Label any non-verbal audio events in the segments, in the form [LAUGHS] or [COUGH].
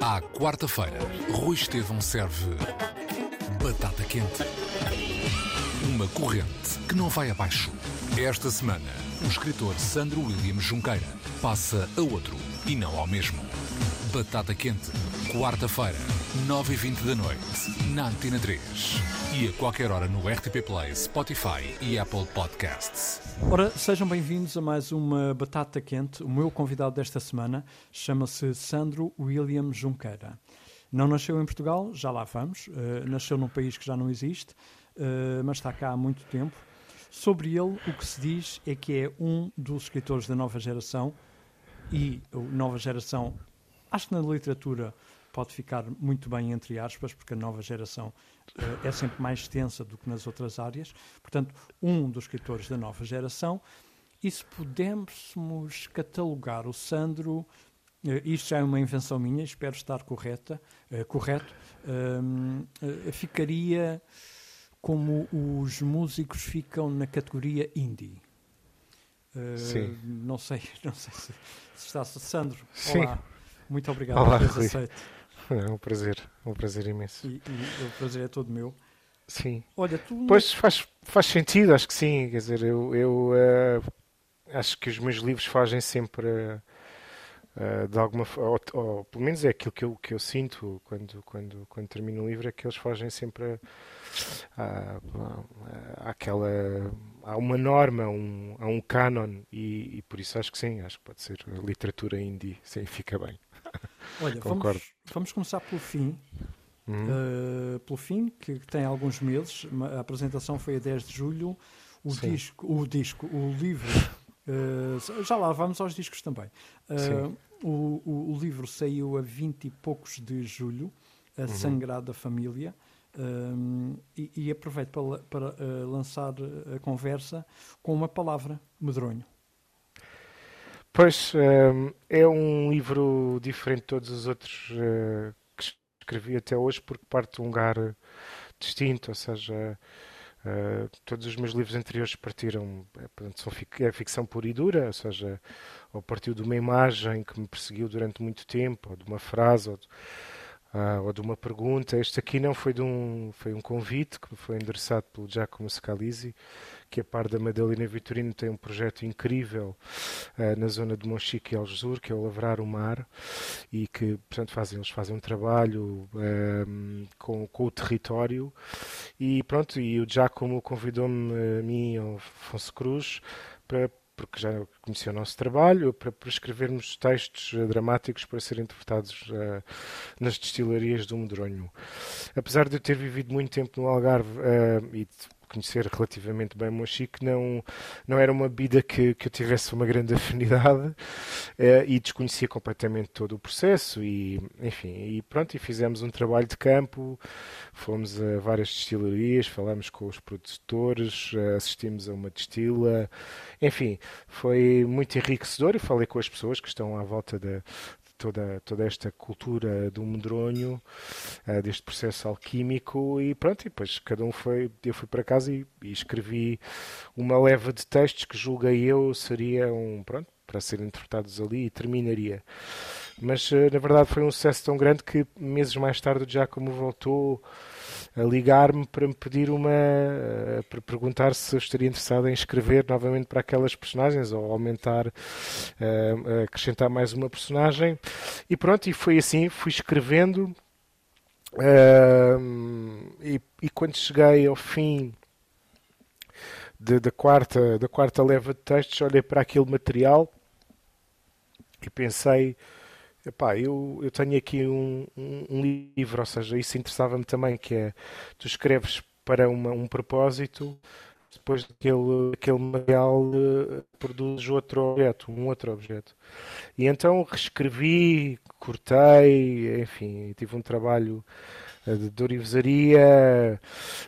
À quarta-feira, Rui Estevão serve batata quente. Uma corrente que não vai abaixo. Esta semana, o escritor Sandro William Junqueira passa a outro e não ao mesmo. Batata quente, quarta-feira, 9h20 da noite, na Antena 3. E a qualquer hora no RTP Play, Spotify e Apple Podcasts. Ora, sejam bem-vindos a mais uma Batata Quente. O meu convidado desta semana chama-se Sandro William Junqueira. Não nasceu em Portugal, já lá vamos. Uh, nasceu num país que já não existe, uh, mas está cá há muito tempo. Sobre ele, o que se diz é que é um dos escritores da nova geração e nova geração, acho que na literatura pode ficar muito bem entre aspas, porque a nova geração uh, é sempre mais extensa do que nas outras áreas. Portanto, um dos escritores da nova geração. E se pudéssemos catalogar o Sandro, uh, isto já é uma invenção minha, espero estar correta, uh, correto, ficaria como os músicos ficam na categoria indie. Sim. Não sei, [LAUGHS] não sei se, se está. Sandro, Sim. olá. Muito obrigado Olá, por teres aceito. [LAUGHS] É um prazer, é um prazer imenso. E, e o prazer é todo meu. Sim. Olha, tu. Pois faz, faz sentido, acho que sim. Quer dizer, eu, eu eh, acho que os meus livros fazem sempre eh, eh, de alguma forma, ou, ou pelo menos é aquilo que eu, que eu sinto quando, quando, quando termino um livro, é que eles fazem sempre a, a, aquela. Há uma norma, um, há um canon, e, e por isso acho que sim, acho que pode ser literatura indie, sim, fica bem. Olha, concordo. vamos, vamos começar pelo fim. Uhum. Uh, pelo fim, que, tem alguns meses. A apresentação foi a 10 de julho. O Sim. disco, o disco, o livro. uh, já lá vamos aos discos também. Uh, o, o, o livro saiu a 20 e poucos de julho, Uhum. A Sagrada Família. Um, e, e aproveito para, para uh, lançar a conversa com uma palavra, medronho. Pois, hum, é um livro diferente de todos os outros eh, que escrevi até hoje, porque parte de um lugar distinto, ou seja, eh, todos os meus livros anteriores partiram, eh, portanto, é ficção pura e dura, ou seja, ou partiu de uma imagem que me perseguiu durante muito tempo, ou de uma frase, ou de, ah, ou de uma pergunta. Este aqui não foi de um, foi um convite que me foi endereçado pelo Giacomo Scalisi, que a par da Madalena Vitorino tem um projeto incrível eh, na zona de Monchique e Algesur, que é o Lavrar o Mar, e que, portanto, fazem, eles fazem um trabalho ehm, com, com o território. E pronto, e o Giacomo convidou-me, eh, a mim ao Afonso Cruz, para porque já conhecia o nosso trabalho, para, escrevermos textos eh, dramáticos para serem interpretados eh, nas destilarias do Medronho. Apesar de eu ter vivido muito tempo no Algarve eh, e conhecer relativamente bem Monchique, não, não era uma bebida que, que eu tivesse uma grande [LAUGHS] afinidade eh, e desconhecia completamente todo o processo e, enfim, e pronto, e fizemos um trabalho de campo, fomos a várias destilarias, falámos com os produtores, eh, assistimos a uma destila, enfim, foi muito enriquecedor e falei com as pessoas que estão à volta da, toda, toda esta cultura do medronho, eh, deste processo alquímico e pronto, e depois cada um foi, eu fui para casa e, e escrevi uma leva de textos que julguei eu seriam, pronto, para serem interpretados ali e terminaria. Mas eh, na verdade foi um sucesso tão grande que meses mais tarde o Giacomo voltou a ligar-me para me pedir uma. eh, para perguntar se eu estaria interessado em escrever novamente para aquelas personagens ou aumentar, eh, acrescentar mais uma personagem. E pronto, e foi assim, fui escrevendo. Ahm, e, e quando cheguei ao fim da, quarta, da quarta leva de textos, olhei para aquele material e pensei. Epá, eu, eu tenho aqui um, um- livro, ou seja, isso interessava-me também, que é tu escreves para uma- um propósito, depois daquele, aquele material eh, produzes outro objeto, um outro objeto. E então reescrevi, cortei, enfim, tive um trabalho eh, de dorivesaria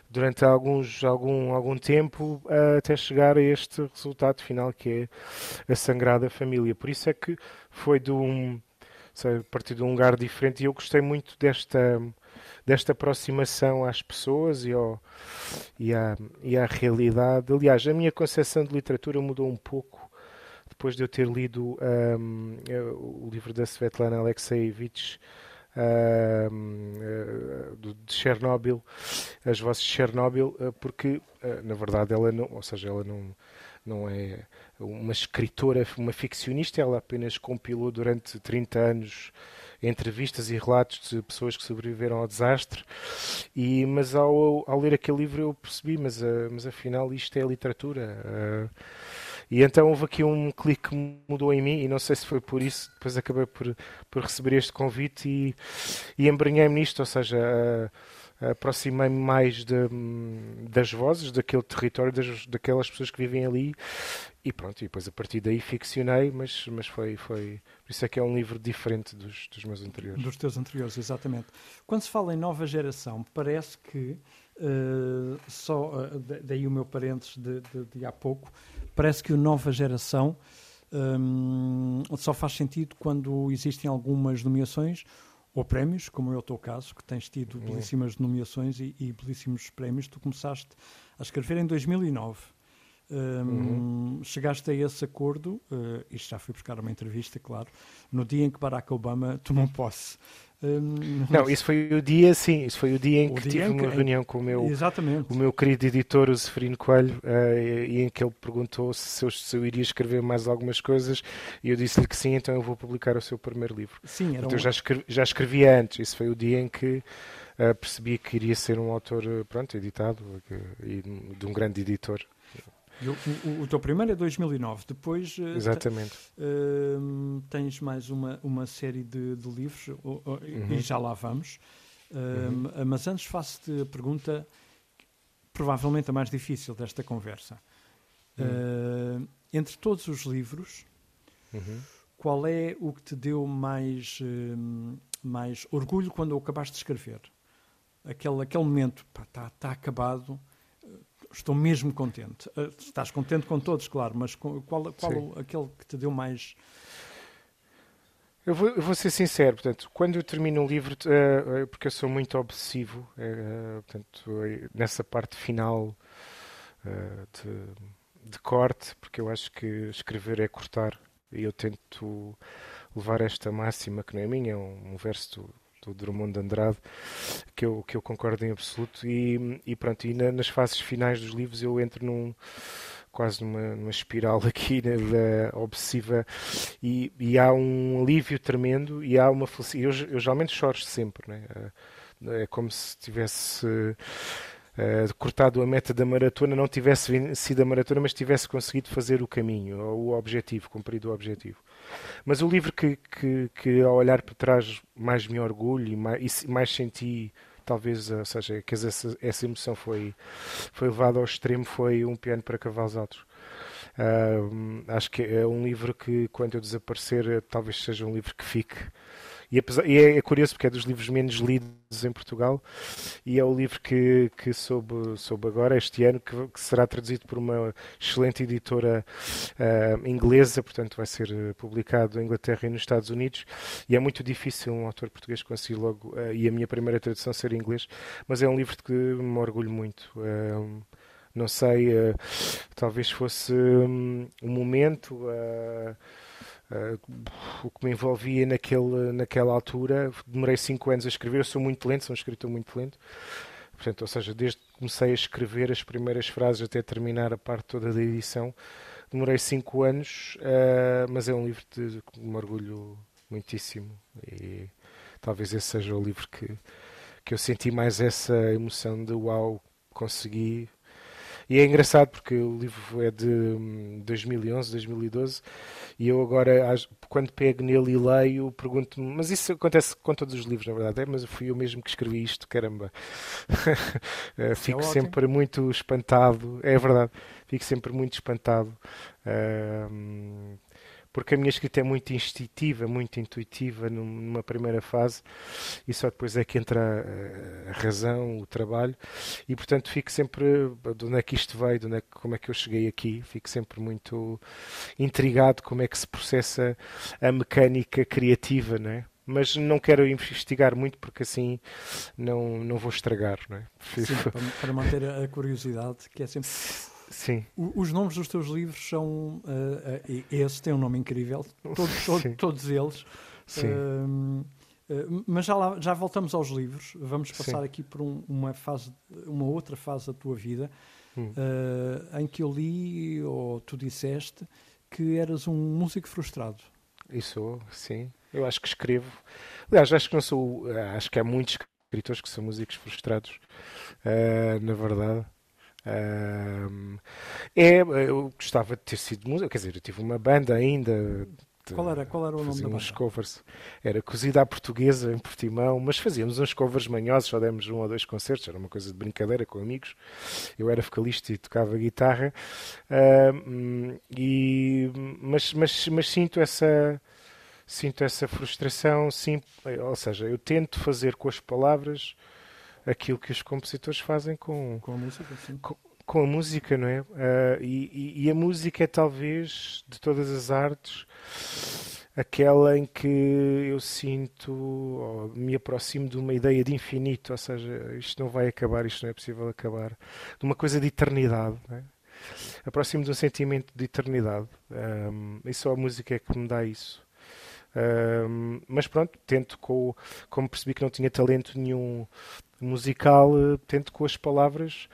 durante alguns, algum, algum tempo até chegar a este resultado final que é a Sangrada Família. Por isso é que foi de um, sei, a partir de um lugar diferente e eu gostei muito desta, desta aproximação às pessoas e, ao, e, à, e à realidade. Aliás, a minha concepção de literatura mudou um pouco depois de eu ter lido um, o livro da Svetlana Alexeyevich uh, de Chernobyl, as vozes de Chernobyl, uh, porque na verdade ela não, ou seja, ela não, não é uma escritora, uma ficcionista, ela apenas compilou durante 30 anos entrevistas e relatos de pessoas que sobreviveram ao desastre. E, mas ao, ao ler aquele livro eu percebi, mas, mas afinal isto é literatura. E então houve aqui um clique que mudou em mim, e não sei se foi por isso, depois acabei por, por receber este convite e, e embrenhei-me nisto, ou seja, aproximei-me mais de, das vozes daquele território, das, daquelas pessoas que vivem ali, e pronto, e depois a partir daí ficcionei, mas, mas foi, foi. Por isso é que é um livro diferente dos, dos meus anteriores. Dos teus anteriores, exatamente. Quando se fala em nova geração, parece que. Uh, só uh, daí o meu parênteses de, de, de há pouco parece que a nova geração um, só faz sentido quando existem algumas nomeações ou prémios, como é o teu caso, que tens tido uhum. belíssimas nomeações e, e belíssimos prémios. Tu começaste a escrever em 2009. Um, uhum. Chegaste a esse acordo, uh, isto já fui buscar uma entrevista, claro, no dia em que Barack Obama [LAUGHS] tomou posse. Um, não, isso foi o dia, sim, isso foi o dia em que dia tive em que, uma reunião com o meu, exatamente. o meu querido editor, o Seferino Coelho, uh, e, em que ele perguntou se eu, se eu, iria escrever mais algumas coisas, e eu disse-lhe que sim, então eu vou publicar o seu primeiro livro. Sim, era então, um... já, escrevi, já escrevia antes, isso foi o dia em que uh, percebi que iria ser um autor, pronto, editado, e de um grande editor. O, o, o, teu primeiro é 2009, depois eh, Exatamente. Uh, tens mais uma, uma série de, de livros uh, uh, uhum. e já lá vamos. Uhum. Mas antes faço-te a pergunta, provavelmente a mais difícil desta conversa. Uhum. entre todos os livros, uhum. qual é o que te deu mais, mais orgulho quando o acabaste de escrever? Aquele, aquele momento, está tá acabado estou mesmo contente. Uh, estás contente com todos, claro, mas qual, qual aquele que te deu mais. Eu vou, eu vou, ser sincero, portanto, quando eu termino um livro, uh, porque eu sou muito obsessivo, uh, portanto, nessa parte final de, de, corte, porque eu acho que escrever é cortar, e eu tento levar esta máxima, que não é minha, é um, um verso do, do Drummond de Andrade, que eu, que eu concordo em absoluto. E, e pronto, e na, nas fases finais dos livros eu entro num quase numa, numa espiral [LAUGHS] aqui né, da obsessiva e, e, há um alívio tremendo e há uma felicidade. Eu, eu geralmente choro sempre, né? é como se tivesse uh, cortado a meta da maratona, não tivesse vencido a maratona, mas tivesse conseguido fazer o caminho, ou o objetivo, cumprido o objetivo. Mas o livro que, que, que ao olhar para trás mais me orgulho e mais, e mais senti talvez, ou seja, que essa, essa emoção foi, foi levada ao extremo, foi Um Piano para Cavalos Altos. Uh, acho que é um livro que, quando eu desaparecer, talvez seja um livro que fique e, apesar, e é, é, curioso porque é dos livros menos lidos em Portugal e é o livro que, que soube, soube agora, este ano, que, que será traduzido por uma excelente editora uh, inglesa, portanto vai ser eh, publicado em Inglaterra e nos Estados Unidos. E é muito difícil um autor português conseguir logo, uh, e a minha primeira tradução ser em inglês, mas é um livro de que me orgulho muito. Uh, não sei, talvez fosse um, um momento. Uh, o que me envolvia naquele, naquela altura. Demorei cinco anos a escrever, eu sou muito lento, sou um escritor muito lento. Portanto, ou seja, desde que comecei a escrever as primeiras frases até terminar a parte toda da edição, demorei cinco anos, uh, mas é um livro de que me orgulho muitíssimo. E talvez esse seja o livro que, que eu senti mais essa emoção de uau, consegui e é engraçado porque o livro é de 2011, hum, 2012, e eu agora, quando pego nele e leio, pergunto-me, mas isso acontece com todos os livros, na verdade, é, mas fui eu mesmo que escrevi isto, caramba. [LAUGHS] Eh, fico é sempre muito espantado, é verdade, fico sempre muito espantado. Uh, porque a minha escrita é muito instintiva, muito intuitiva numa primeira fase e só depois é que entra a razão, o trabalho e portanto fico sempre de onde é que isto veio, de onde é como é que eu cheguei aqui, fico sempre muito intrigado como é que se processa a mecânica criativa, não é? mas não quero investigar muito porque assim não, não vou estragar, não é? Sim, [LAUGHS] para manter a curiosidade, que é sempre [LAUGHS] Sim. Os nomes dos teus livros são. Uh, uh, esse tem um nome incrível, todos, [LAUGHS] todos, todos eles. Sim. Uh, mas já, lá, já voltamos aos livros. Vamos passar Sim. aqui por um, uma, fase, uma outra fase da tua vida hum. em que eu li, ou tu disseste, que eras um músico frustrado. Isso, sim. Eu acho que escrevo. Aliás, acho que não sou. Acho que há muitos escritores que são músicos frustrados, na verdade. É, eu gostava de ter sido músico, quer dizer, eu tive uma banda ainda. Qual era, qual era o nome da uns covers. Era cozida à portuguesa em Portimão, mas fazíamos uns covers manhosos, só demos um ou dois concertos, era uma coisa de brincadeira com amigos. Eu era vocalista e tocava guitarra, e, mas, mas, mas sinto essa sinto essa frustração, sim, ou seja, eu tento fazer com as palavras aquilo que os compositores fazem com, com a música. Com, com a música, não é? Uh, e, e, a música é talvez de todas as artes aquela em que eu sinto ou me aproximo de uma ideia de infinito, ou seja, isto não vai acabar, isto não é possível acabar, de uma coisa de eternidade. Não é? Aproximo de um sentimento de eternidade. Um, e só a música é que me dá isso. Mas pronto, tento com, como percebi que não tinha talento nenhum musical, uh, tento com as palavras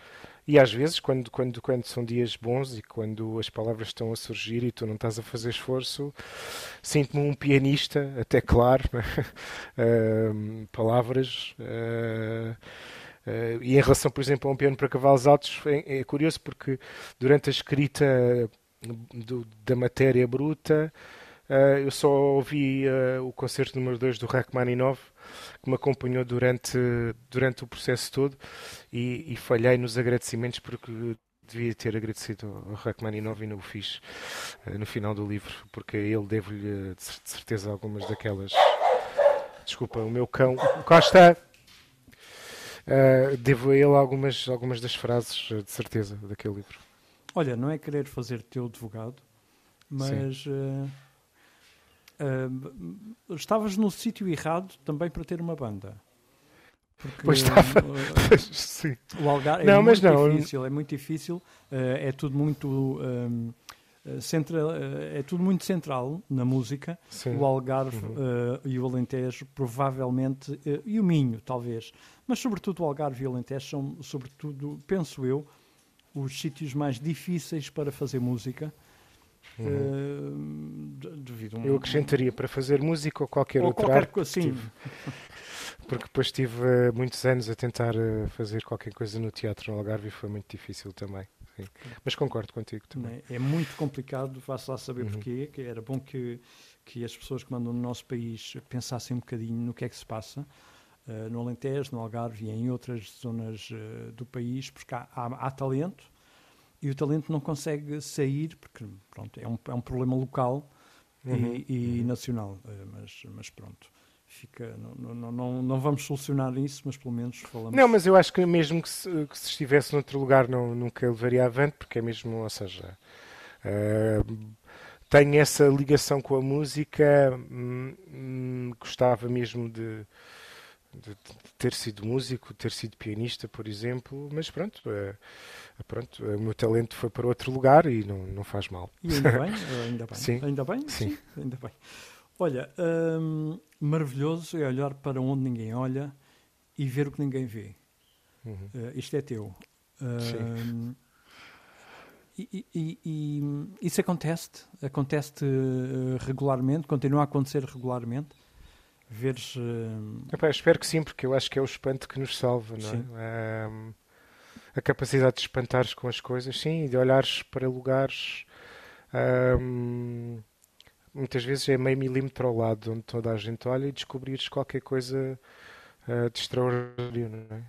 e às vezes, quando, quando, quando são dias bons e quando as palavras estão a surgir e tu não estás a fazer esforço, sinto-me um pianista, até claro, [LAUGHS] uh, palavras. Uh, uh, e em relação, por exemplo, a um piano para cavalos altos, é, é curioso porque durante a escrita do, da matéria bruta, eu só ouvi o concerto número 2 do Rachmaninoff que me acompanhou durante, durante o processo todo e, e falhei nos agradecimentos porque devia ter agradecido ao Rachmaninoff e não o fiz uh, no final do livro, porque ele devo-lhe de certeza algumas daquelas. Desculpa, o meu cão Costa! Uh, devo a ele algumas, algumas das frases, eh, de certeza, daquele livro. Olha, não é querer fazer teu advogado, mas uh, Uh, estavas no sítio errado também para ter uma banda. Porque, pois estava. Uh, [LAUGHS] Sim. O Algarve não, é muito não. difícil, é muito difícil, uh, é tudo muito. Um, central, é tudo muito central na música. Sim. O Algarve uhum. e o Alentejo, provavelmente, e o Minho, talvez, mas sobretudo o Algarve e o Alentejo são, sobretudo, penso eu, os sítios mais difíceis para fazer música Uhum. Uh, devido um... Eu acrescentaria para fazer música ou qualquer ou outra qualquer arte. Sim. [LAUGHS] Porque depois estive uh, muitos anos a tentar uh, fazer qualquer coisa no teatro no Algarve e foi muito difícil também. Sim. Mas concordo contigo também. É, é muito complicado, faço lá saber uhum. porquê, que era bom que, que as pessoas que mandam no nosso país pensassem um bocadinho no que é que se passa. Uh, no Alentejo, no Algarve e em outras zonas uh, do país, porque há, há, há talento, e o talento não consegue sair, porque pronto, é, um, é um problema local uhum. e, e uhum. nacional. Eh, mas, mas pronto, fica, não, não, não, não vamos solucionar isso, mas pelo menos falamos. Não, mas eu acho que mesmo que se, que se estivesse noutro lugar não, nunca levaria avante, porque é mesmo, ou seja. Uh, tenho essa ligação com a música, hum, hum, gostava mesmo de, de, ter sido músico, ter sido pianista, por exemplo, mas pronto, é, pronto, o meu talento foi para outro lugar e não, não faz mal. E ainda bem, [LAUGHS] ainda bem. Sim. Ainda bem? Sim. Sim ainda bem. Olha, hum, maravilhoso é olhar para onde ninguém olha e ver o que ninguém vê. Uhum. Uh, isto é teu. Uh, e, e, e, isso acontece? Acontece uh, regularmente? Continua a acontecer regularmente? Veres. Uh... Epá, espero que sim, porque eu acho que é o espanto que nos salva, não é? Um, a capacidade de espantares com as coisas, sim, e de olhares para lugares. Um, muitas vezes é meio milímetro ao lado onde toda a gente olha e descobrires qualquer coisa uh, de extraordinário, não é?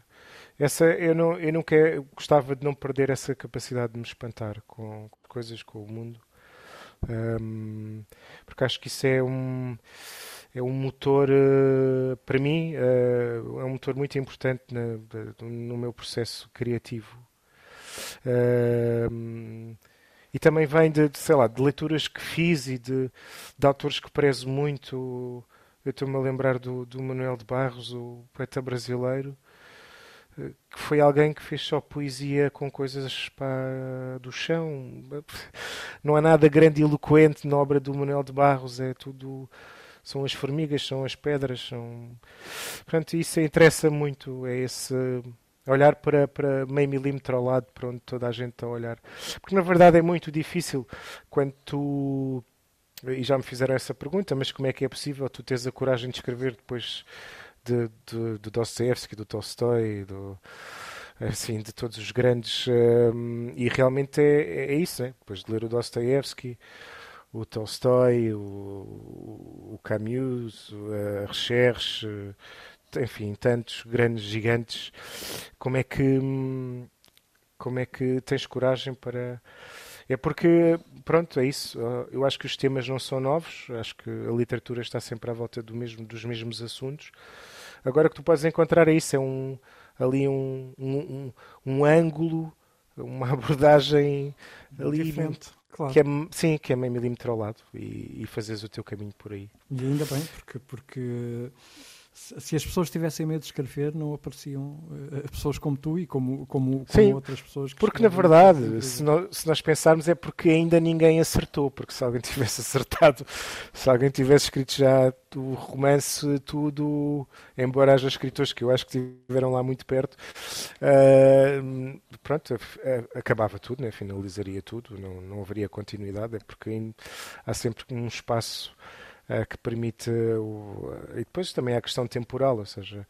Essa, eu, não, eu nunca gostava de não perder essa capacidade de me espantar com coisas, com o mundo. Um, porque acho que isso é um é um motor, uh, para mim, uh, é um motor muito importante no meu processo criativo. Uh, e também vem de, de, sei lá, de leituras que fiz e de, de autores que prezo muito. Eu estou-me a lembrar do, do Manuel de Barros, o poeta brasileiro, que foi alguém que fez só poesia com coisas pá, do chão. Não há nada grande e eloquente na obra do Manuel de Barros, é tudo. São as formigas, são as pedras, são. Portanto, isso interessa muito, é esse olhar para, para meio milímetro ao lado para onde toda a gente está a olhar. Porque na verdade é muito difícil quando tu. E já me fizeram essa pergunta, mas como é que é possível tu teres a coragem de escrever depois de, de, do Dostoevsky, do Tolstói, do, assim, de todos os grandes. Um, e realmente é, é isso, né? depois de ler o Dostoevsky, o Tolstói, o, o Camus, a Recherche, enfim, tantos grandes gigantes, como é que como é que tens coragem para é porque pronto é isso. Eu acho que os temas não são novos acho que a literatura está sempre à volta do mesmo dos mesmos assuntos. Agora que tu podes encontrar é isso, é um, ali um, um, um ângulo, uma [LAUGHS] abordagem ali Diferente, claro. que é, sim, que é meio milímetro ao lado e, e fazes o teu caminho por aí. E ainda bem, porque, porque se as pessoas tivessem medo de escrever, não apareciam uh, pessoas como tu e como, como, como outras pessoas. porque na verdade, se nós, se nós, pensarmos, é porque ainda ninguém acertou. Porque se alguém [LAUGHS] tivesse acertado, se alguém tivesse escrito já o romance, tudo, embora haja escritores que eu acho que estiveram lá muito perto, uh, pronto, acabava tudo, né? finalizaria tudo, não, não haveria continuidade, é porque há sempre um espaço que permite. O, e depois também há a questão temporal, ou seja,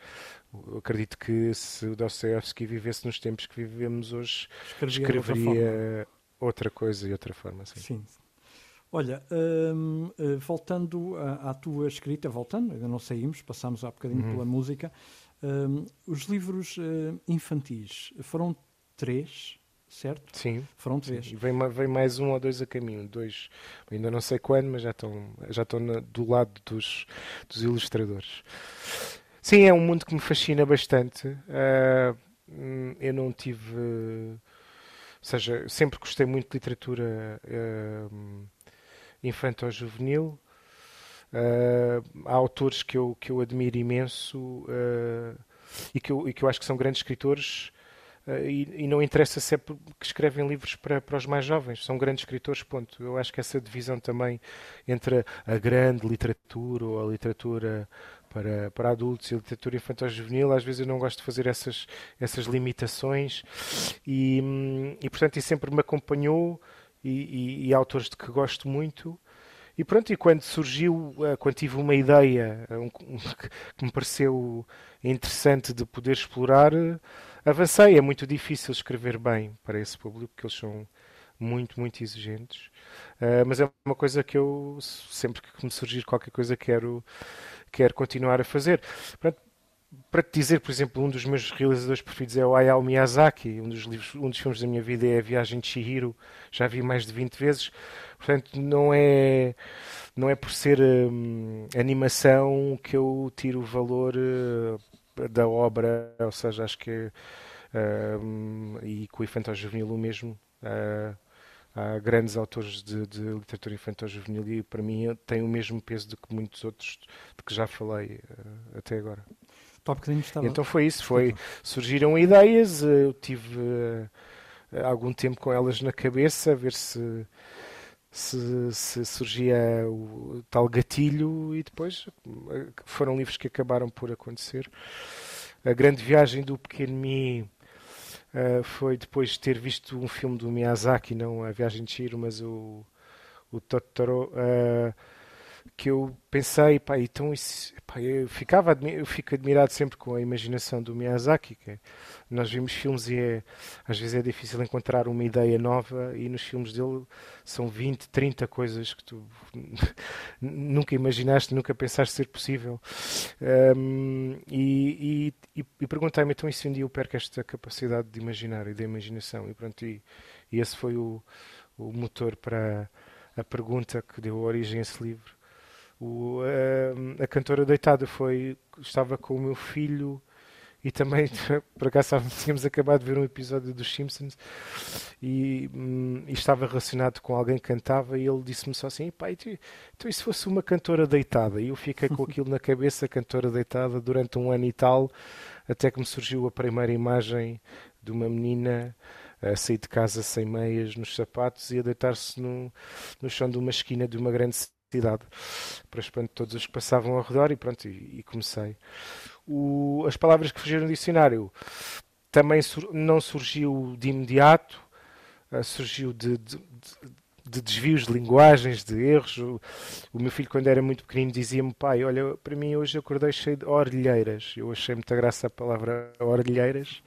acredito que se o Dostoevsky vivesse nos tempos que vivemos hoje, escreveria, outra, outra, coisa e outra forma. Sim. sim. Olha, hum, eh, voltando à, à, tua escrita, voltando, ainda não saímos, passámos há bocadinho uhum. pela música. Hum, os livros infantis foram três certo? Sim. Foram três. Sim. Vem, vem mais um ou dois a caminho. Dois, ainda não sei quando, mas já estão, já estão na, do lado dos, dos ilustradores. Sim, é um mundo que me fascina bastante. Uh, eu não tive. ou seja, sempre gostei muito de literatura uh, infantil-juvenil. Uh, há autores que eu, que eu admiro imenso e, que eu, e que eu acho que são grandes escritores e, e, não interessa se é que escrevem livros para, para os mais jovens, são grandes escritores, ponto. Eu acho que essa divisão também entre a grande literatura ou a literatura para, para adultos e a literatura infantil juvenil, às vezes eu não gosto de fazer essas, essas limitações e, e portanto sempre me acompanhou e, e, e autores de que gosto muito. E pronto, e quando surgiu, eh, quando tive uma ideia um, [LAUGHS] que me pareceu interessante de poder explorar, avancei. É muito difícil escrever bem para esse público, porque eles são muito, muito exigentes. Uh, mas é uma coisa que eu, sempre que me surgir qualquer coisa, quero, quero continuar a fazer. Portanto, para te dizer, por exemplo, um dos meus realizadores preferidos é o Hayao Miyazaki. Um dos, livros, um dos filmes da minha vida é A Viagem de Chihiro. Já vi mais de 20 vezes. Portanto, não é, não é por ser hum, animação que eu tiro valor uh, da obra, ou seja, acho que uh, e com o infantil juvenil o mesmo. Uh, há grandes autores de, de literatura infantil juvenil e para mim tem o mesmo peso do que muitos outros de que já falei uh, até agora. Estava... Então foi isso, foi surgiram ideias, eu tive algum tempo com elas na cabeça, a ver se se, se, surgia o tal gatilho e depois eh, foram livros que acabaram por acontecer. A grande viagem do pequeno Mi uh, foi depois de ter visto um filme do Miyazaki, não a viagem de Shiro, mas o, o Totoro. Uh, que eu pensei, pá, então isso, pá, eu ficava eu fico admirado sempre com a imaginação do Miyazaki, que é, nós vimos filmes e é, às vezes é difícil encontrar uma ideia nova e nos filmes dele são 20, 30 coisas que tu [LAUGHS] nunca imaginaste, nunca pensaste ser possível. Um, e, e, e perguntei-me então e se um dia eu perco esta capacidade de imaginar e de imaginação e pronto, e, e esse foi o, o motor para a pergunta que deu origem a esse livro o, a, a, cantora deitada foi estava com o meu filho e também, [LAUGHS] por acaso, tínhamos acabado de ver um episódio dos Simpsons e, hum, e estava relacionado com alguém que cantava e ele disse-me só assim: pai, então e se fosse uma cantora deitada? E eu fiquei com aquilo na cabeça, cantora deitada, durante um ano e tal, até que me surgiu a primeira imagem de uma menina a sair de casa sem meias nos sapatos e a deitar-se no, no chão de uma esquina de uma grande cidade para espanto de todos os que passavam ao redor e pronto, e, e comecei. O, as palavras que fugiram do dicionário também sur, não surgiu de imediato, uh, surgiu de, de, de, desvios de linguagens, de erros. O, o meu filho, quando era muito pequenino, dizia-me: Pai, olha, para mim hoje acordei cheio de orelheiras. Eu achei muita graça a palavra orelheiras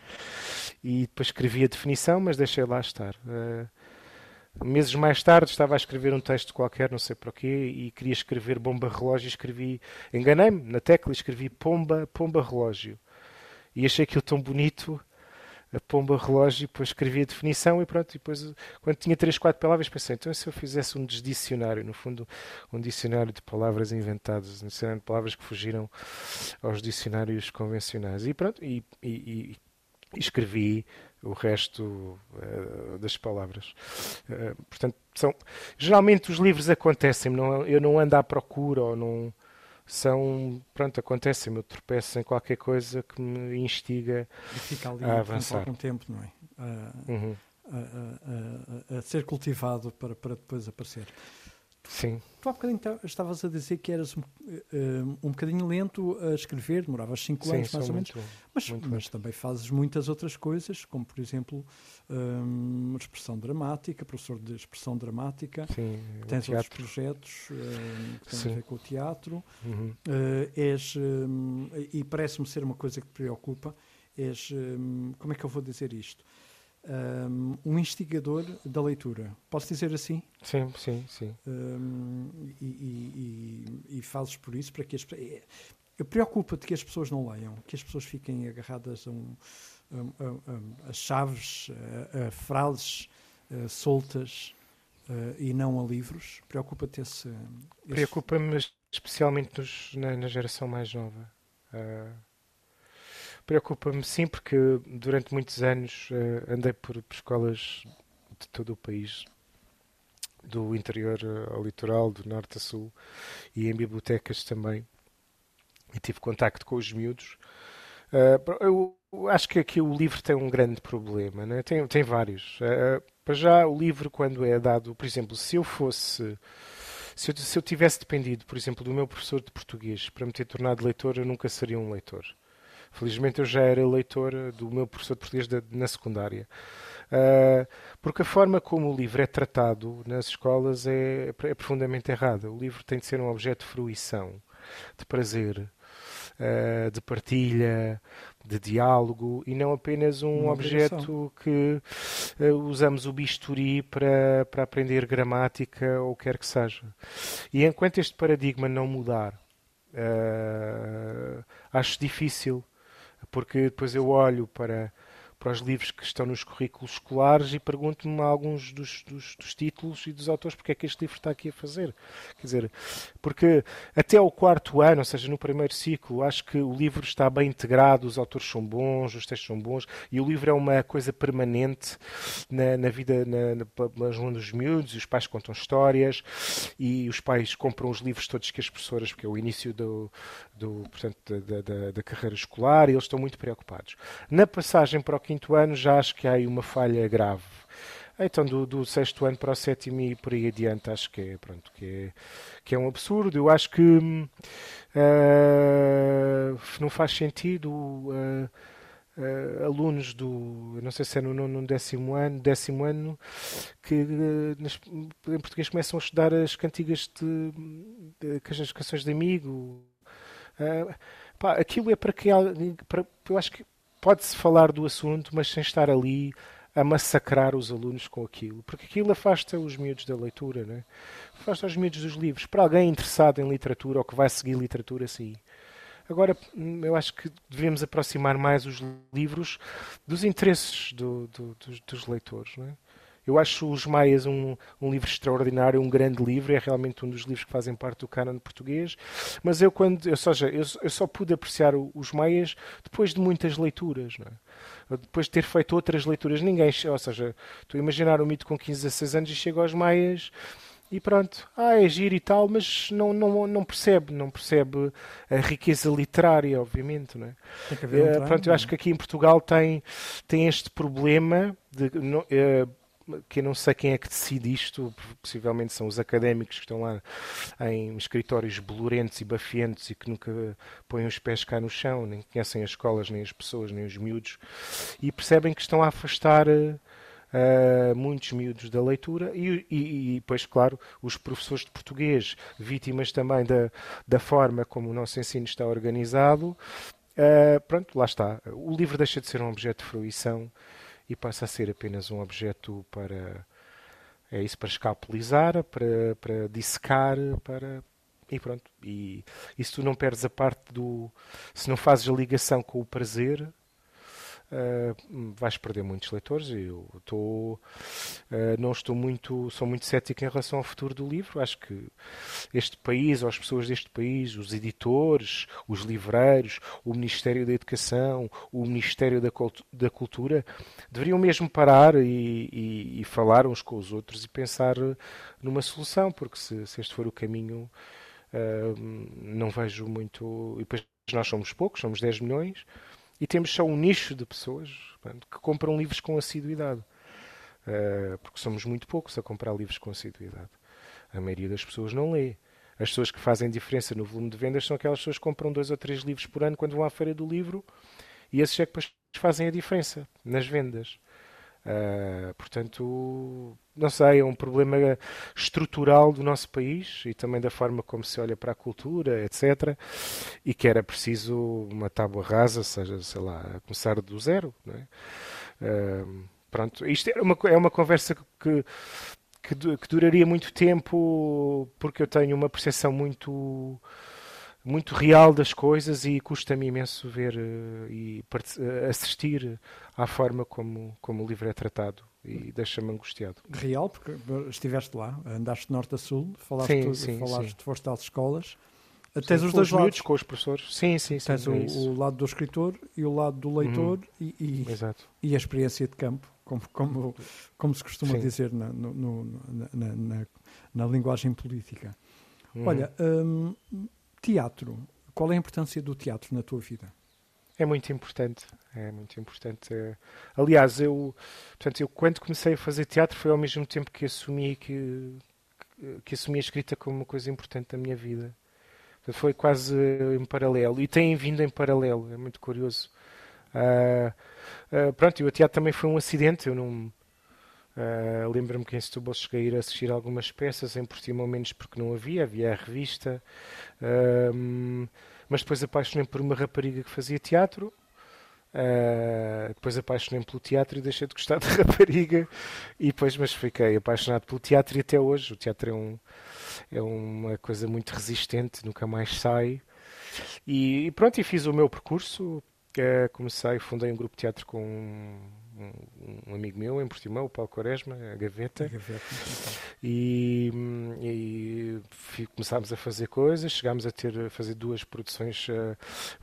e depois escrevi a definição, mas deixei lá estar. Uh, meses mais tarde estava a escrever um texto qualquer, não sei para quê, e queria escrever bomba relógio, escrevi, enganei-me na tecla, escrevi pomba, pomba relógio. E achei aquilo tão bonito, a pomba relógio, depois escrevi a definição e pronto, e depois quando tinha três, quatro palavras pensei, então se eu fizesse um desdicionário, no fundo um dicionário de palavras inventadas, um dicionário de palavras que fugiram aos dicionários convencionais. E pronto, e, e, escrevi o resto uh, das palavras. Uh, portanto, são, geralmente os livros acontecem, não, eu não ando à procura ou não são, pronto, acontecem, eu tropeço em qualquer coisa que me instiga e fica ali a avançar. algum tempo, não é? Uh, uhum. a, a, a, ser cultivado para, para depois aparecer. Sim. Tu há bocadinho estavas a dizer que eras um, um, um bocadinho lento a escrever, demoravas 5 anos mais ou menos, muito, mas, muito mas também fazes muitas outras coisas, como por exemplo um, expressão dramática, professor de expressão dramática, Sim, tens outros projetos um, que têm Sim. a ver com o teatro, uhum. uh, és, um, e parece-me ser uma coisa que te preocupa, és, um, como é que eu vou dizer isto? Um, um instigador da leitura. Posso dizer assim? Sim, sim, sim. Um, e, e, e, e, fazes por isso, para que as é, Preocupa-te que as pessoas não leiam, que as pessoas fiquem agarradas a, um, a, a, a chaves, a, frases uh, soltas uh, e não a livros. Preocupa-te esse. esse... Preocupa-me especialmente nos, na, na, geração mais nova. Uh Preocupa-me sim, porque durante muitos anos uh, andei por, por, escolas de todo o país, do interior ao litoral, do norte a sul, e em bibliotecas também. E tive contacto com os miúdos. Uh, eu acho que aqui o livro tem um grande problema, né? tem, tem vários. Uh, para já, o livro, quando é dado, por exemplo, se eu fosse. Se eu, se eu tivesse dependido, por exemplo, do meu professor de português para me ter tornado leitor, eu nunca seria um leitor. Felizmente eu já era leitor do meu professor de português na secundária. Uh, porque a forma como o livro é tratado nas escolas é, é, profundamente errada. O livro tem de ser um objeto de fruição, de prazer, uh, de partilha, de diálogo e não apenas um Uma objeto que uh, usamos o bisturi para, para aprender gramática ou quer que seja. E enquanto este paradigma não mudar, acho difícil porque depois eu olho para, para os livros que estão nos currículos escolares e pergunto-me alguns dos, dos, dos, títulos e dos autores porque é que este livro está aqui a fazer. Quer dizer, porque até o quarto ano, ou seja, no primeiro ciclo, acho que o livro está bem integrado, os autores são bons, os textos são bons e o livro é uma coisa permanente na, na vida, na, na, nas dos miúdos, e os pais contam histórias e os pais compram os livros todos que as professoras, porque é o início do, do, portanto, da, da, da carreira escolar e eles estão muito preocupados. Na passagem para o quinto quinto ano já acho que há aí uma falha grave. Então, do, do, sexto ano para o sétimo e por aí adiante, acho que é, pronto, que é, que é um absurdo. Eu acho que uh, não faz sentido uh, uh, alunos do, não sei se é no, no, décimo ano, décimo ano, que nas, em português começam a estudar as cantigas de, de, de as canções de amigo. Pá, aquilo é para que para, eu acho que pode-se falar do assunto, mas sem estar ali a massacrar os alunos com aquilo, porque aquilo afasta os miúdos da leitura, né? afasta os miúdos dos livros. Para alguém interessado em literatura ou que vai seguir literatura, sim. Agora, eu acho que devemos aproximar mais os livros dos interesses do, do, dos, dos, leitores. Né? Eu acho Os Maias um, um livro extraordinário, um grande livro, é realmente um dos livros que fazem parte do canon português. Mas eu, quando, seja, eu, eu só pude apreciar Os Maias depois de muitas leituras, é? depois de ter feito outras leituras. Ninguém, ou seja, estou a imaginar o mito com 15, 16 anos e chego aos Maias e pronto, ah, é giro e tal, mas não, não, não percebe, não percebe a riqueza literária, obviamente, não é? Tem que haver um plano, pronto, eu não é? acho que aqui em Portugal tem, tem este problema de não- eh, que eu não sei quem é que decide isto, possivelmente são os académicos que estão lá em escritórios bolorentos e bafientos e que nunca põem os pés cá no chão, nem conhecem as escolas, nem as pessoas, nem os miúdos, e percebem que estão a afastar eh, muitos miúdos da leitura e, e, e, pois, claro, os professores de português, vítimas também da, da forma como o nosso ensino está organizado. eh, pronto, lá está. O livro deixa de ser um objeto de fruição e passa a ser apenas um objeto para é isso para escapulizar, para, para dissecar, para e pronto. E, e se tu não perdes a parte do se não fazes a ligação com o prazer, ah, vais perder muitos leitores. Eu estou ah, não estou muito sou muito cético em relação ao futuro do livro. Acho que este país, ou as pessoas deste país, os editores, os livreiros, o Ministério da Educação, o Ministério da, Cultu- da Cultura, deveriam mesmo parar e, e- e falar uns com os outros e pensar numa solução, porque se, se este for o caminho, ah, não vejo muito. E depois nós somos poucos, somos 10 milhões, e temos só um nicho de pessoas que compram livros com assiduidade. Ah, porque somos muito poucos a comprar livros com assiduidade. A maioria das pessoas não lê. As pessoas que fazem diferença no volume de vendas são aquelas pessoas que compram dois ou três livros por ano quando vão à feira do livro e esses é que fazem a diferença nas vendas. Ah, portanto, não sei, é um problema estrutural do nosso país e também da forma como se olha para a cultura, etc. E que era preciso uma tábua rasa, seja, sei lá, começar do zero. Não é? Ah, pronto, isto é uma, é uma conversa que, que, que duraria muito tempo porque eu tenho uma percepção muito muito real das coisas e custa-me imenso ver eh, e eh, assistir à forma como, como o livro é tratado e deixa-me angustiado. Real, porque estiveste lá, andaste de norte a sul, falaste, Sim, tudo, sim, falaste sim. foste às escolas. Tens Sim, os com dois os lados. com os professores. Sim, sim, sim. Tens é o, o lado do escritor e o lado do leitor e, e- e a experiência de campo, como, como, como se costuma Sim. dizer na, no- na, na- na- na linguagem política. Uhum. Olha, hum, teatro. Qual é a importância do teatro na tua vida? É muito importante, é muito importante. Aliás, eu, portanto, eu quando comecei a fazer teatro foi ao mesmo tempo que assumi que, que, assumi a escrita como uma coisa importante da minha vida. Portanto, foi quase em paralelo e tem vindo em paralelo, é muito curioso. Ah, ah, pronto, e o teatro também foi um acidente, eu não... ah, Lembro-me que em Setúbal cheguei a ir assistir algumas peças, em Portimão menos porque não havia, havia a revista. Ahm, mas depois apaixonei-me por uma rapariga que fazia teatro. Ah, depois apaixonei-me pelo teatro e deixei de gostar [LAUGHS] da rapariga. E depois, mas fiquei apaixonado pelo teatro e até hoje. O teatro é, um, é uma coisa muito resistente, nunca mais sai. E, e pronto, e fiz o meu percurso. Eh, comecei, fundei um grupo de teatro com um, um- amigo meu em Portimão, o Paulo Quaresma, a Gaveta. E, hum, e fi- começámos a fazer coisas, chegámos a ter a fazer duas produções eh,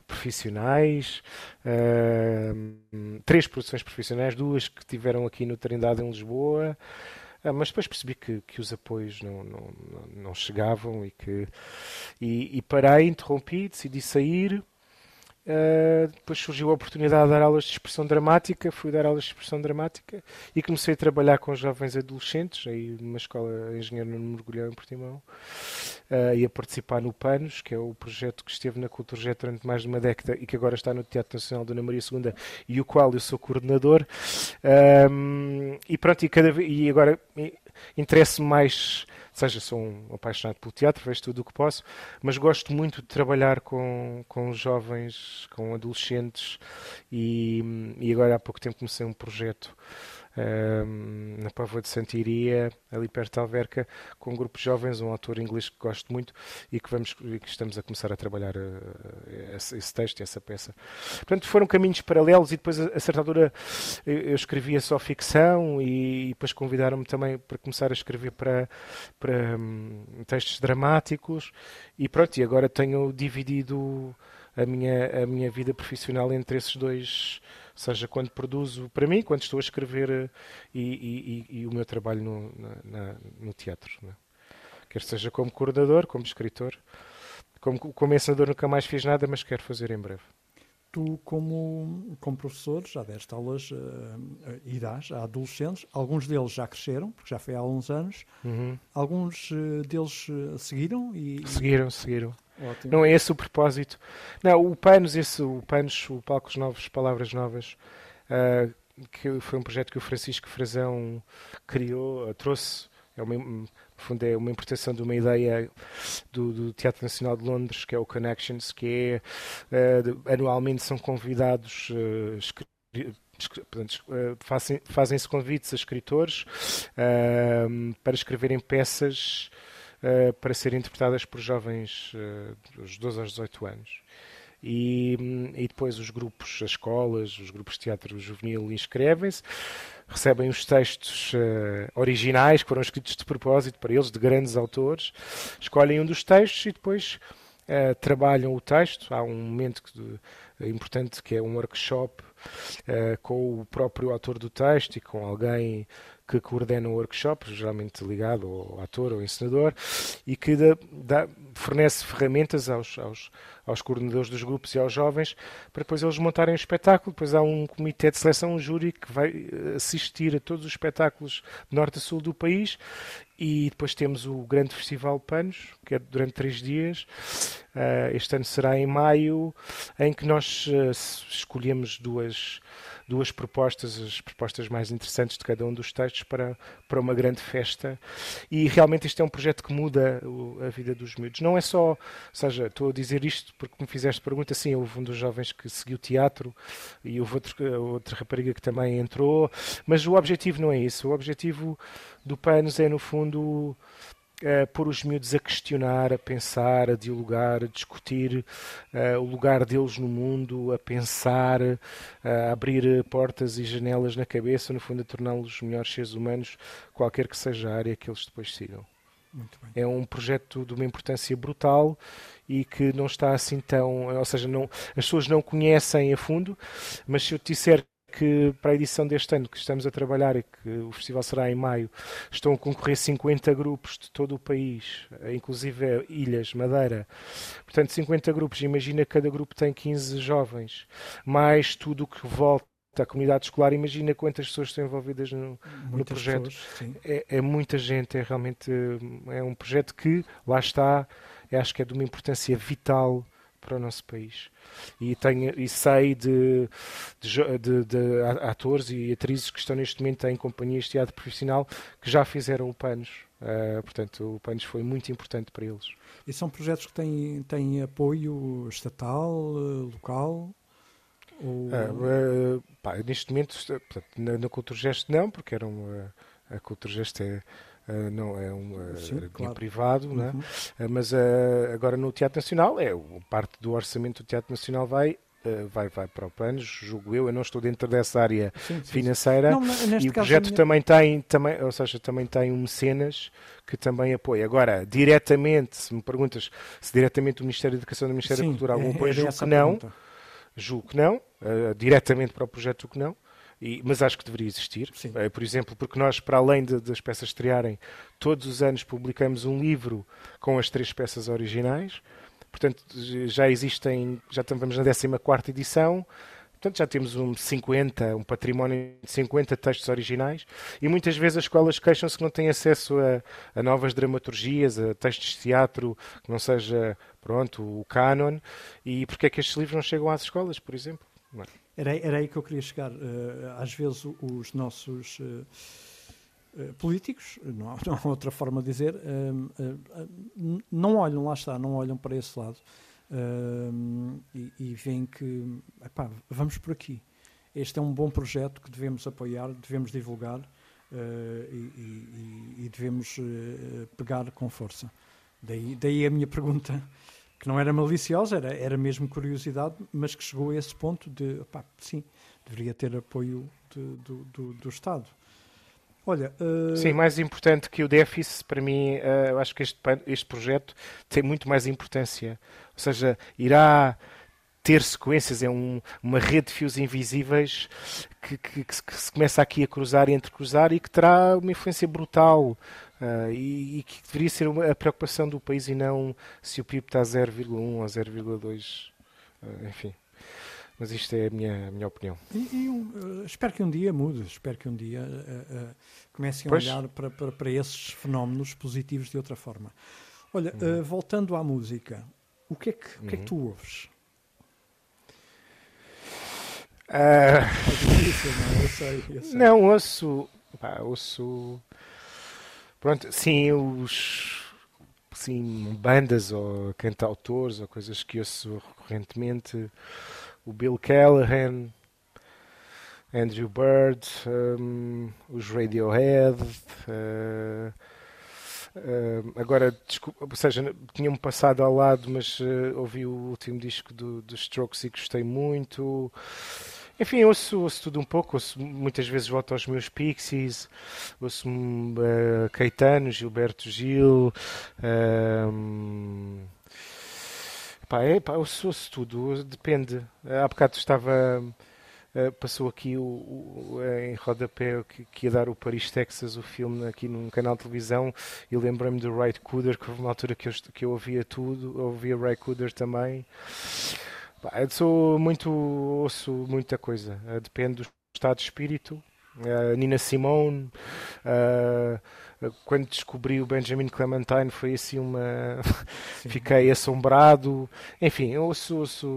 profissionais, hum, três produções profissionais, duas que tiveram aqui no Trindade em Lisboa. Ah, mas depois percebi que, que os apoios não, não, não- não chegavam e que e, e parei, interrompi, decidi sair. Uh, depois surgiu a oportunidade de dar aulas de expressão dramática, fui dar aulas de expressão dramática e comecei a trabalhar com jovens adolescentes, aí numa escola engenheiro no Mergulhão em Portimão, uh, e a participar no PANOS, que é o projeto que esteve na Culturjet durante mais de uma década e que agora está no Teatro Nacional Dona Maria II e o qual eu sou coordenador. Um, e pronto, e, cada e agora interesso-me mais, seja, sou um apaixonado pelo teatro, vejo tudo o que posso, mas gosto muito de trabalhar com, com jovens, com adolescentes e, e agora há pouco tempo comecei um projeto na Póvoa de Santiria, ali perto de Alverca, com um grupo de jovens, um autor inglês que gosto muito e que, vamos, que estamos a começar a trabalhar uh, esse, texto e essa peça. Portanto, foram caminhos paralelos e depois, a, certa altura, eu, escrevia só ficção e, depois convidaram-me também para começar a escrever para, para um, textos dramáticos e pronto, e agora tenho dividido a minha, a minha vida profissional entre esses dois seja quando produzo para mim, quando estou a escrever eh, e, e, e, o meu trabalho no, na, no teatro. Né? Quer seja como coordenador, como escritor, como, como ensinador nunca mais fiz nada, mas quero fazer em breve. Tu, como, como professor, já deste aulas uh, dás a adolescentes, alguns deles já cresceram, porque já foi há uns anos, uhum. alguns uh, deles uh, seguiram e... Seguiram, seguiram. Ótimo. Não é esse o propósito. Não, o Panos, esse, o Panos, o Palcos Novos, Palavras Novas, uh, que foi um projeto que o Francisco Frazão criou, uh, trouxe, é uma, no fundo é uma importação de uma ideia do, do, Teatro Nacional de Londres, que é o Connections, que é, uh, anualmente são convidados fazem, fazem-se convites a escritores para escreverem peças uh, para serem interpretadas por jovens uh, dos 12 aos 18 anos. E, e, depois os grupos, as escolas, os grupos de teatro juvenil inscrevem-se, recebem os textos uh, originais que foram escritos de propósito para eles, de grandes autores, escolhem um dos textos e depois uh, trabalham o texto. Há um momento que, importante que é um workshop uh, com o próprio autor do texto e com alguém que coordena o workshop, geralmente ligado ao ator ou encenador, e que dá, fornece ferramentas aos, aos, aos coordenadores dos grupos e aos jovens para depois eles montarem o espetáculo. Depois há um comitê de seleção, um júri que vai eh, assistir a todos os espetáculos de norte a sul do país e depois temos o grande festival Panos, que é durante três dias. Uh, este ano será em maio, em que nós uh, escolhemos duas duas propostas, as propostas mais interessantes de cada um dos textos para, para uma grande festa. E realmente este é um projeto que muda a vida dos miúdos. Não é só, ou seja, estou a dizer isto porque me fizeste pergunta, sim, houve um dos jovens que seguiu teatro e houve outro, outra rapariga que também entrou, mas o objetivo não é isso. O objetivo do PANOS é, no fundo, uh, pôr os miúdos a questionar, a pensar, a dialogar, a discutir uh, o lugar deles no mundo, a pensar, uh, a abrir portas e janelas na cabeça, no fundo, a torná-los melhores seres humanos, qualquer que seja a área que eles depois sigam. É um projeto de uma importância brutal e que não está assim tão. Ou seja, não, as pessoas não conhecem a fundo, mas se eu te disser que para a edição deste ano que estamos a trabalhar e que o festival será em maio, estão a concorrer 50 grupos de todo o país, inclusive ilhas, Madeira. Portanto, 50 grupos, imagina que cada grupo tem 15 jovens, mais tudo o que volta a comunidade escolar, imagina quantas pessoas estão envolvidas no, no projeto. Pessoas, é, é, muita gente, é realmente é um projeto que, lá está, acho que é de uma importância vital para o nosso país. E, tenho, e sei de, de, de, de, atores e atrizes que estão neste momento em companhias de teatro profissional que já fizeram o PANOS. Uh, portanto, o PANOS foi muito importante para eles. E são projetos que têm, têm apoio estatal, local? Ou... Uh, pá, neste momento, portanto, na, na Cultura Gesto não, porque era uma, a Cultura Gesto é Uh, não é um uh, Sim, claro. privado, né? uhum. né? uh, mas agora no Teatro Nacional é parte do orçamento do Teatro Nacional vai vai, vai para o PANOS, julgo eu, eu não estou dentro dessa área sim, sim, financeira não, e o projeto minha... também tem, também, ou seja, também tem um mecenas que também apoia. Agora, diretamente, se me perguntas se diretamente o Ministério da Educação e o Ministério da Cultura algum é, apoio, é julgo que não, julgo que não, diretamente para o projeto que não, e, mas acho que deveria existir. É, por exemplo, porque nós, para além de, das peças estrearem, todos os anos publicamos um livro com as três peças originais. Portanto, já existem, já estamos na 14 edição. Portanto, já temos um 50, um património de 50 textos originais e muitas vezes as escolas queixam-se que não têm acesso a, a, novas dramaturgias, a textos de teatro que não seja, pronto, o canon. E porque é que estes livros não chegam às escolas, por exemplo? Era, era aí que eu queria chegar. Uh, às vezes os nossos uh, uh, políticos, não há, [LAUGHS] não há, outra forma de dizer, não olham, lá está, não olham para esse lado e, e veem que, epá, vamos por aqui. este é um bom projeto que devemos apoiar, devemos divulgar e, e, e, devemos pegar com força. Daí, daí a minha pergunta, que não era maliciosa, era, era mesmo curiosidade, mas que chegou a esse ponto de, sim, deveria ter apoio de, do, do, do Estado. Olha, uh... Sim, mais importante que o déficit, para mim, uh, eu acho que este, este projeto tem muito mais importância. Ou seja, irá ter sequências, é um, uma rede de fios invisíveis que, que, que, se começa aqui a cruzar e entrecruzar e que terá uma influência brutal uh, e, e, que deveria ser uma, a preocupação do país e não se o PIB está a 0,1 ou 0,2, uh, enfim. Mas isto é a minha, a minha opinião. E, e uh, espero que um dia mude, espero que um dia uh, comecem a olhar para, para, para, esses fenómenos positivos de outra forma. Olha, uhum. voltando à música, o que é que, uhum. o que, é que tu uhum. ouves? Uh... não, eu sei, eu sei. não, ouço, pá, ouço, pronto, sim, os, sim, bandas ou cantautores ou coisas que ouço recorrentemente, o Bill Callahan, Andrew Bird, um, os Radiohead, uh, uh, agora, desculpa, ou seja, tinha-me passado ao lado, mas uh, ouvi o último disco dos do Strokes e gostei muito. Enfim, ouço, ouço tudo um pouco, ouço, muitas vezes volto aos meus Pixies, ouço uh, Caetano, Gilberto Gil, uh, pá, é, pá, ouço, ouço tudo, depende. Há bocado estava, uh, passou aqui o, o, em rodapé que, que ia dar o Paris, Texas, o filme aqui num canal de televisão, e lembrei-me do Ray Cooder, que houve uma altura que eu, que eu ouvia tudo, ouvia Ray Cooder também. Eu sou muito, ouço muita coisa, eh, depende do estado de espírito. Uh, Nina Simone, uh, quando descobri o Benjamin Clementine foi assim uma. [LAUGHS] Fiquei assombrado. Enfim, eu ouço, ouço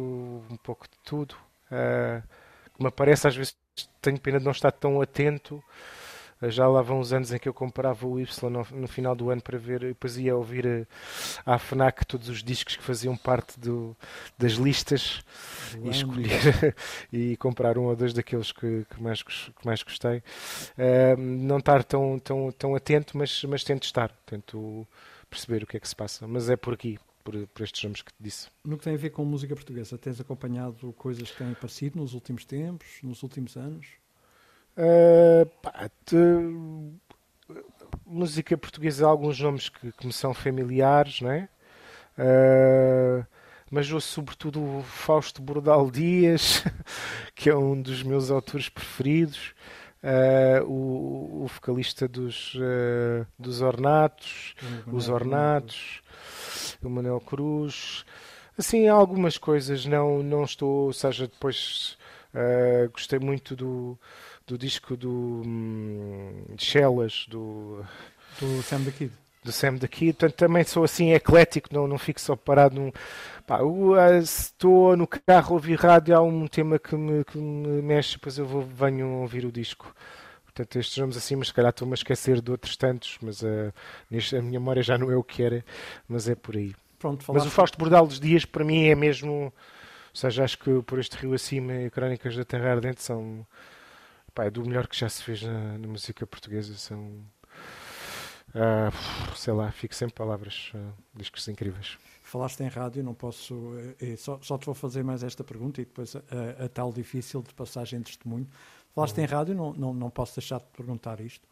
um pouco de tudo. Uh, me parece, às vezes tenho pena de não estar tão atento já lá vão uns anos em que eu comprava o Y no, no final do ano para ver, e depois ia ouvir a, eh, à FNAC todos os discos que faziam parte do, das listas e escolher [LAUGHS] e comprar um ou dois daqueles que, que, mais, que mais gostei. Uh, não estar tão, tão, tão atento, mas, mas tento estar, tento perceber o que é que se passa. Mas é por aqui, por, por, estes nomes que te disse. No que tem a ver com música portuguesa, tens acompanhado coisas que têm aparecido nos últimos tempos, nos últimos anos? Uh, pá, música portuguesa, alguns nomes que, que me são familiares, não é? Uh, mas ouço sobretudo o Fausto Bordal Dias, [LAUGHS] que é um dos meus autores preferidos, uh, o, o, vocalista dos, uh, dos Ornatos, os Ornatos, o Manuel Cruz. Assim, algumas coisas, não, não estou, ou seja, depois gostei muito do do disco do hum, de Shellas, do, do Sam the Kid. Do Sam the Kid, portanto também sou assim eclético, não, não fico só parado num. Pá, ah, estou no carro a ouvir rádio, há um tema que me, que me mexe, depois eu vou, venho ouvir o disco. Portanto, estes nomes assim, mas se calhar estou-me a esquecer de outros tantos, mas uh, neste, a minha memória já não é o que era, mas é por aí. Pronto, mas o Fausto Bordal dos Dias, para mim, é mesmo. Ou seja, acho que por este rio acima e Crónicas da Terra Ardente são pá, é do melhor que já se fez na, na música portuguesa. São, uh, sei lá, fico sem palavras. Uh, discos incríveis. Falaste em rádio, não posso. Uh, só, só, te vou fazer mais esta pergunta e depois a, a tal difícil de passagem de testemunho. Falaste uhum. em rádio, não, não, não posso deixar de perguntar isto.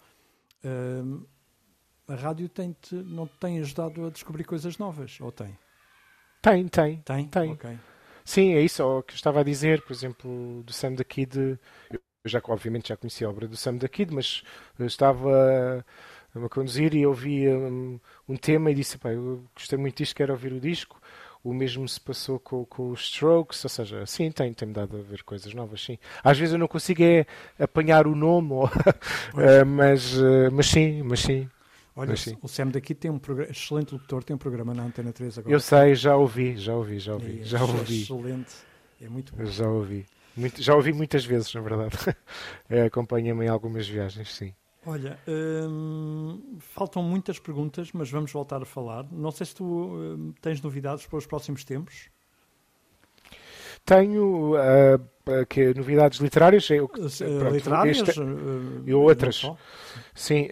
A rádio tem -te, não te tem ajudado a descobrir coisas novas, ou tem? Tem, tem. Tem? Tem. Okay. Sim, é isso. O que eu estava a dizer, por exemplo, do Sam da Kid. Eu já, obviamente, já conhecia a obra do Sam da Kid, mas estava a, conduzir e ouvi um, um, tema e disse, pá, eu gostei muito disto, quero ouvir o disco. O mesmo se passou com, com os Strokes, ou seja, sim, tem, tem-me dado a ver coisas novas, sim. Às vezes eu não consigo é apanhar o nome, ou, [LAUGHS] uh, mas, uh, mas sim, mas sim. Olha, mas, sim. o Sam daqui tem um excelente locutor, tem um programa na Antena 3 agora. Eu sei, já ouvi, já ouvi, já ouvi, é, já ouvi. Excelente, é muito bom. Eu já ouvi. Muito, já ouvi muitas vezes, na verdade. É, [LAUGHS] acompanha-me em algumas viagens, sim. Olha, hum, faltam muitas perguntas, mas vamos voltar a falar. Não sei se tu hum, tens novidades para os próximos tempos. Tenho, uh, uh, que é novidades literárias. Eu, pronto, literárias este, e outras. Sim,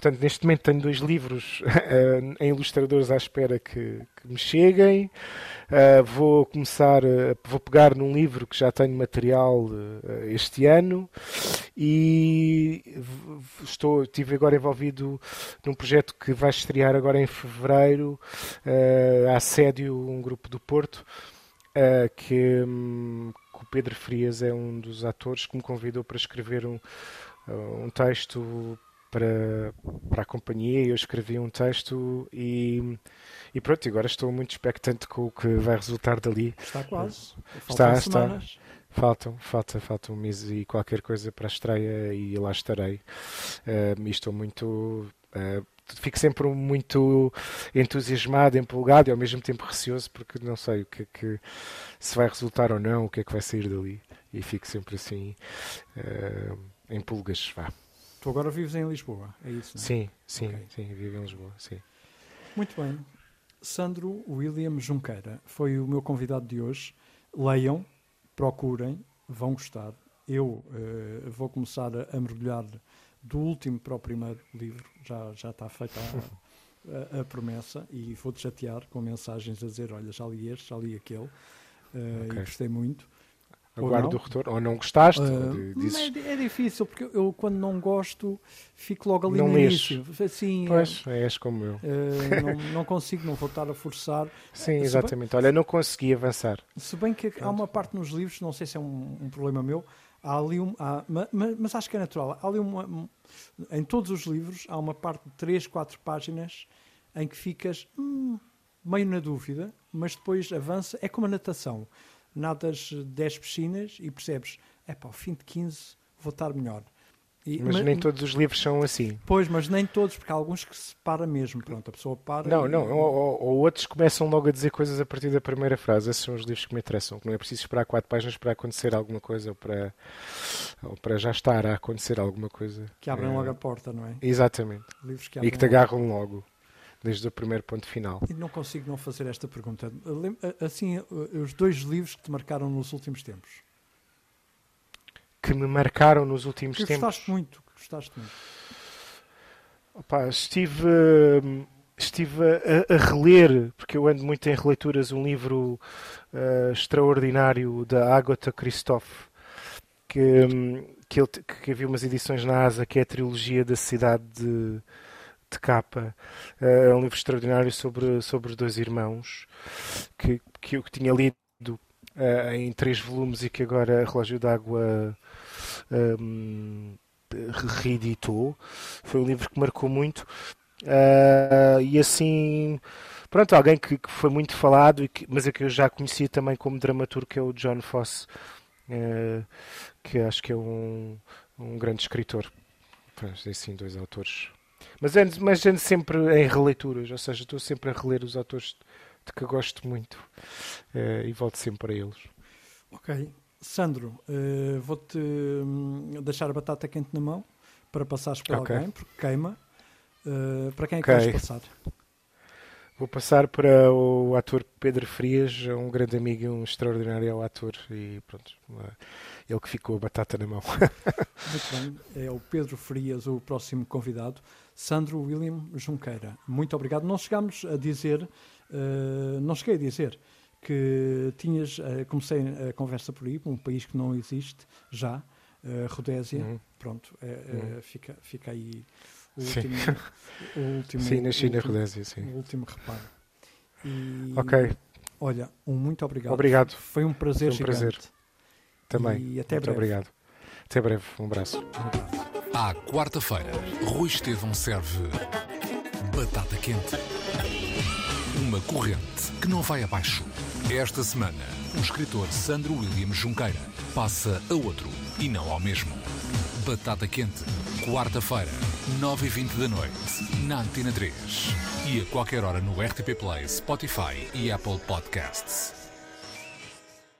portanto, neste momento tenho dois livros [LAUGHS] em ilustradores à espera que, que me cheguem. Uh, vou começar, uh, vou pegar num livro que já tenho material uh, este ano e estou, estive agora envolvido num projeto que vai estrear agora em fevereiro, uh, a Assédio, um grupo do Porto, que, um, que, o Pedro Frias é um dos atores que me convidou para escrever um, um texto para, para a companhia. Eu escrevi um texto e e pronto, agora estou muito expectante com o que vai resultar dali. Está quase. Faltam está, semanas. está. Faltam, falta, falta um mês e qualquer coisa para a estreia e lá estarei. Uh, e estou muito. Uh, fico sempre muito entusiasmado, empolgado e ao mesmo tempo receoso porque não sei o que é que se vai resultar ou não, o que é que vai sair dali. E fico sempre assim uh, em pulgas. Vá. Tu agora vives em Lisboa, é isso? Não é? Sim, sim, okay. sim, vivo em Lisboa, sim. Muito bem. Sandro William Junqueira foi o meu convidado de hoje. Leiam, procurem, vão gostar. Eu uh, vou começar a, mergulhar do último para o primeiro livro, já, já está feita a, a, a promessa, e vou-te chatear com mensagens a dizer: Olha, já li este, já li aquele, uh, okay. e gostei muito. Aguardo o retorno. Ou não gostaste? Uh, dizes... é, é, difícil, porque eu, quando não gosto, fico logo ali não no início. Assim, pois, é, és como eu. Uh, não, não, consigo, não vou estar a forçar. Sim, exatamente. Bem, Olha, não consegui avançar. Se bem que Pronto. há uma parte nos livros, não sei se é um, um problema meu, há ali um. Há, mas, mas, acho que é natural. Há ali uma. Em todos os livros, há uma parte de 3, 4 páginas em que ficas hum, meio na dúvida, mas depois avança. É como a natação nadas 10 piscinas e percebes, é para ao fim de 15 vou estar melhor. E, mas, mas, nem todos os livros são assim. Pois, mas nem todos, porque há alguns que se para mesmo. Pronto, a pessoa para. Não, e... não. Ou, ou, outros começam logo a dizer coisas a partir da primeira frase. Esses são os livros que me interessam. Não é preciso esperar quatro páginas para acontecer alguma coisa ou para, ou para já estar a acontecer alguma coisa. Que abrem é... logo a porta, não é? Exatamente. Livros que e que te agarram logo. Desde o primeiro ponto final. E não consigo não fazer esta pergunta. Assim, os dois livros que te marcaram nos últimos tempos. Que me marcaram nos últimos que tempos. Gostaste muito, que gostaste muito. Opa, estive, estive a, a, reler, porque eu ando muito em releituras, um livro uh, extraordinário da Agatha Christophe, que, que, ele, que havia umas edições na ASA, que é a trilogia da cidade de de capa. Eh, é um livro extraordinário sobre, sobre dois irmãos que, que eu tinha lido uh, em três volumes e que agora Relógio d'Água um, ehm, reeditou. Foi um livro que marcou muito. Uh, e assim, pronto, alguém que, que foi muito falado, que, mas é que eu já conhecia também como dramaturgo, é o John Fosse, uh, que acho que é um, um grande escritor. Assim, dois autores mas ando, mas ando sempre em releituras, ou seja, estou sempre a reler os autores de que gosto muito uh, e volto sempre para eles. Ok. Sandro, uh, vou-te um, deixar a batata quente na mão para passares para okay. alguém, porque queima. Uh, para quem é que okay. vais passar? Vou passar para o ator Pedro Frias, um grande amigo e um extraordinário ator. E pronto, ele que ficou a batata na mão. [LAUGHS] Muito bem, é o Pedro Frias, o próximo convidado. Sandro William Junqueira, muito obrigado. Não chegámos a dizer, uh, não cheguei a dizer que tinhas, uh, comecei a conversa por aí, um país que não existe já, uh, Rodésia, uhum. pronto, uhum. fica, fica aí o último, o último. Sim, na China, último, Rodésia, sim. O último reparo. E, ok. Olha, um muito obrigado. Obrigado. Foi um prazer Foi um gigante. prazer. Também. E até muito breve. obrigado. Até breve. Um abraço. À quarta-feira, Rui Estevão serve batata quente. Uma corrente que não vai abaixo. Esta semana, o escritor Sandro William Junqueira passa a outro e não ao mesmo. Batata quente, quarta-feira, 9h20 da noite, na Antena 3. E a qualquer hora no RTP Play, Spotify e Apple Podcasts.